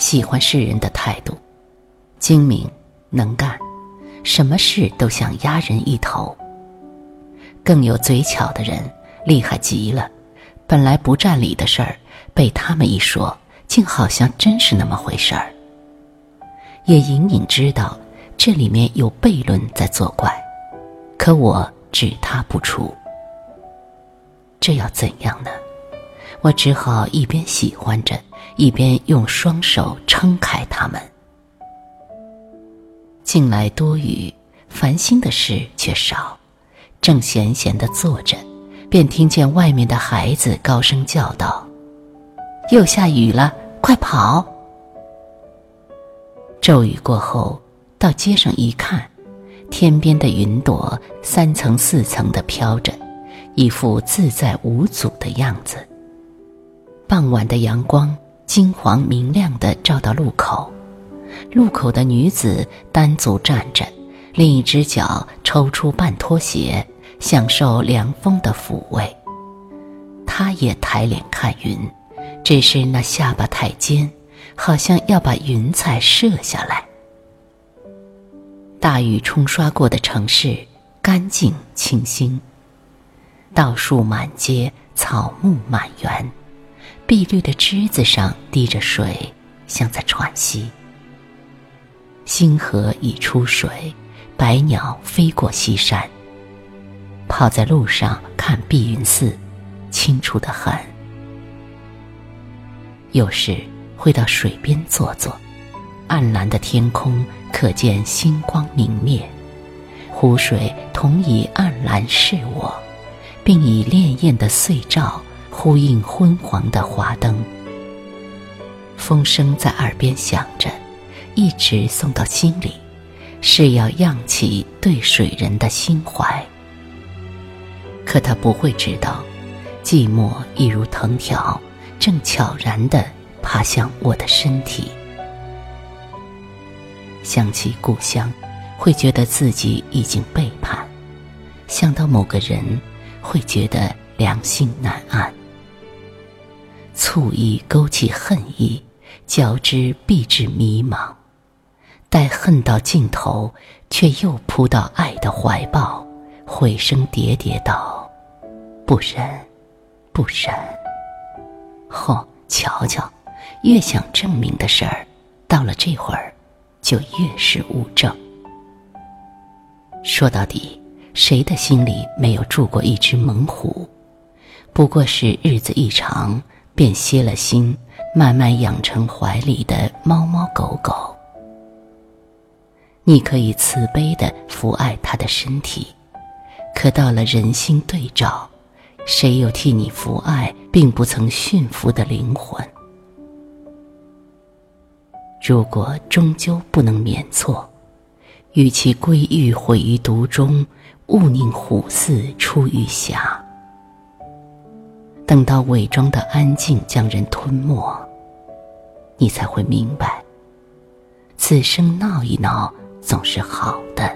喜欢世人的态度，精明能干，什么事都想压人一头。更有嘴巧的人，厉害极了，本来不占理的事儿，被他们一说，竟好像真是那么回事儿。也隐隐知道这里面有悖论在作怪，可我只他不出。这要怎样呢？我只好一边喜欢着，一边用双手撑开它们。近来多雨，烦心的事却少。正闲闲的坐着，便听见外面的孩子高声叫道：“又下雨了，快跑！”骤雨过后，到街上一看，天边的云朵三层四层的飘着，一副自在无阻的样子。傍晚的阳光金黄明亮的照到路口，路口的女子单足站着，另一只脚抽出半拖鞋，享受凉风的抚慰。她也抬脸看云，只是那下巴太尖。好像要把云彩射下来。大雨冲刷过的城市，干净清新。稻树满街，草木满园，碧绿的枝子上滴着水，像在喘息。星河已出水，白鸟飞过西山。跑在路上看碧云寺，清楚的很。有时。会到水边坐坐，暗蓝的天空可见星光明灭，湖水同以暗蓝视我，并以潋滟的碎照呼应昏黄的华灯。风声在耳边响着，一直送到心里，是要漾起对水人的心怀。可他不会知道，寂寞一如藤条，正悄然的。爬向我的身体，想起故乡，会觉得自己已经背叛；想到某个人，会觉得良心难安。醋意勾起恨意，交织必至迷茫。待恨到尽头，却又扑到爱的怀抱，回声喋喋道：“不忍，不忍。”哦，瞧瞧。越想证明的事儿，到了这会儿，就越是物证。说到底，谁的心里没有住过一只猛虎？不过是日子一长，便歇了心，慢慢养成怀里的猫猫狗狗。你可以慈悲的抚爱它的身体，可到了人心对照，谁又替你抚爱并不曾驯服的灵魂？如果终究不能免错，与其归狱毁于毒中，勿宁虎肆出于峡。等到伪装的安静将人吞没，你才会明白，此生闹一闹总是好的。